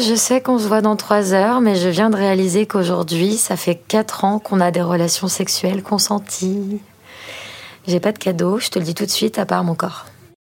Je sais qu'on se voit dans trois heures, mais je viens de réaliser qu'aujourd'hui, ça fait quatre ans qu'on a des relations sexuelles consenties. J'ai pas de cadeau, je te le dis tout de suite, à part mon corps.